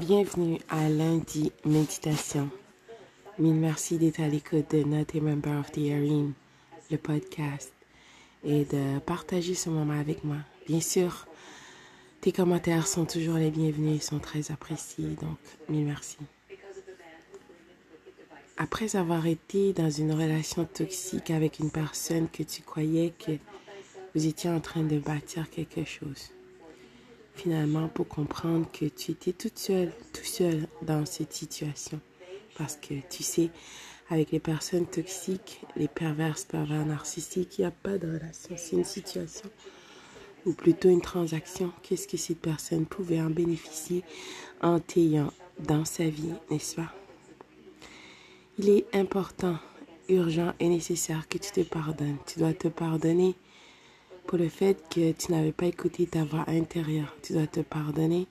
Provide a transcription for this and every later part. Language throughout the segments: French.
Bienvenue à lundi méditation. Mille merci d'être à l'écoute de Not a Member of the Arena, le podcast, et de partager ce moment avec moi. Bien sûr, tes commentaires sont toujours les bienvenus et sont très appréciés, donc mille merci. Après avoir été dans une relation toxique avec une personne que tu croyais que vous étiez en train de bâtir quelque chose, finalement pour comprendre que tu étais toute seule, tout seul dans cette situation. Parce que tu sais, avec les personnes toxiques, les perverses, pervers narcissiques, il n'y a pas de relation. C'est une situation ou plutôt une transaction. Qu'est-ce que cette personne pouvait en bénéficier en t'ayant dans sa vie, n'est-ce pas? Il est important, urgent et nécessaire que tu te pardonnes. Tu dois te pardonner pour le fait que tu n'avais pas écouté ta voix intérieure. Tu dois te pardonner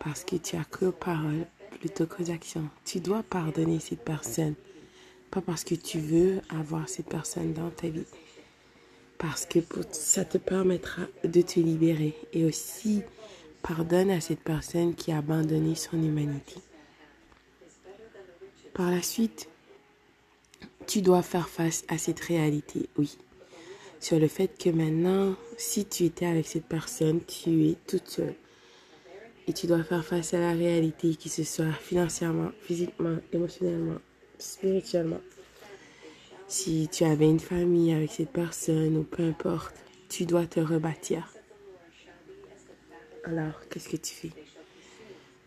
parce que tu as cru aux paroles plutôt qu'aux actions. Tu dois pardonner cette personne, pas parce que tu veux avoir cette personne dans ta vie, parce que ça te permettra de te libérer et aussi pardonne à cette personne qui a abandonné son humanité. Par la suite, tu dois faire face à cette réalité, oui sur le fait que maintenant, si tu étais avec cette personne, tu es toute seule. Et tu dois faire face à la réalité, que ce soit financièrement, physiquement, émotionnellement, spirituellement. Si tu avais une famille avec cette personne ou peu importe, tu dois te rebâtir. Alors, qu'est-ce que tu fais?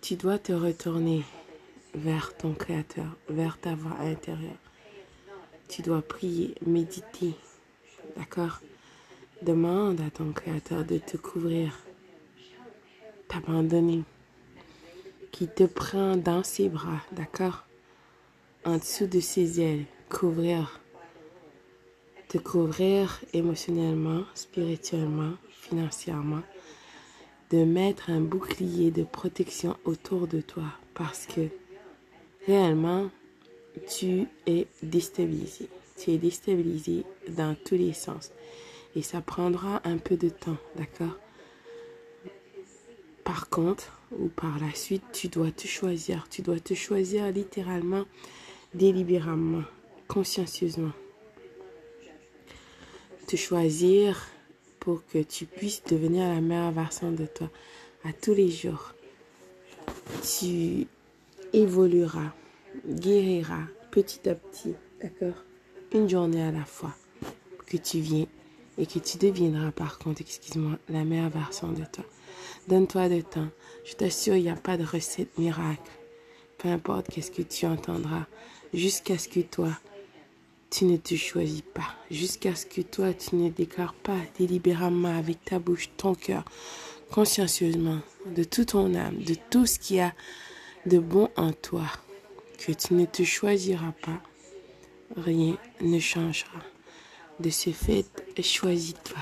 Tu dois te retourner vers ton Créateur, vers ta voix intérieure. Tu dois prier, méditer, D'accord. Demande à ton Créateur de te couvrir, t'abandonner, qui te prend dans ses bras, d'accord? En dessous de ses ailes, couvrir, te couvrir émotionnellement, spirituellement, financièrement, de mettre un bouclier de protection autour de toi parce que réellement, tu es déstabilisé tu es déstabilisé dans tous les sens. Et ça prendra un peu de temps, d'accord? Par contre, ou par la suite, tu dois te choisir. Tu dois te choisir littéralement, délibérément, consciencieusement. Te choisir pour que tu puisses devenir la meilleure version de toi à tous les jours. Tu évolueras, guériras petit à petit, d'accord? Une journée à la fois que tu viens et que tu deviendras par contre, excuse-moi, la meilleure version de toi. Donne-toi de temps. Je t'assure, il n'y a pas de recette miracle. Peu importe qu'est-ce que tu entendras, jusqu'à ce que toi, tu ne te choisis pas, jusqu'à ce que toi, tu ne déclares pas délibérément avec ta bouche, ton cœur, consciencieusement, de toute ton âme, de tout ce qui a de bon en toi, que tu ne te choisiras pas rien ne changera. De ce fait, choisis-toi.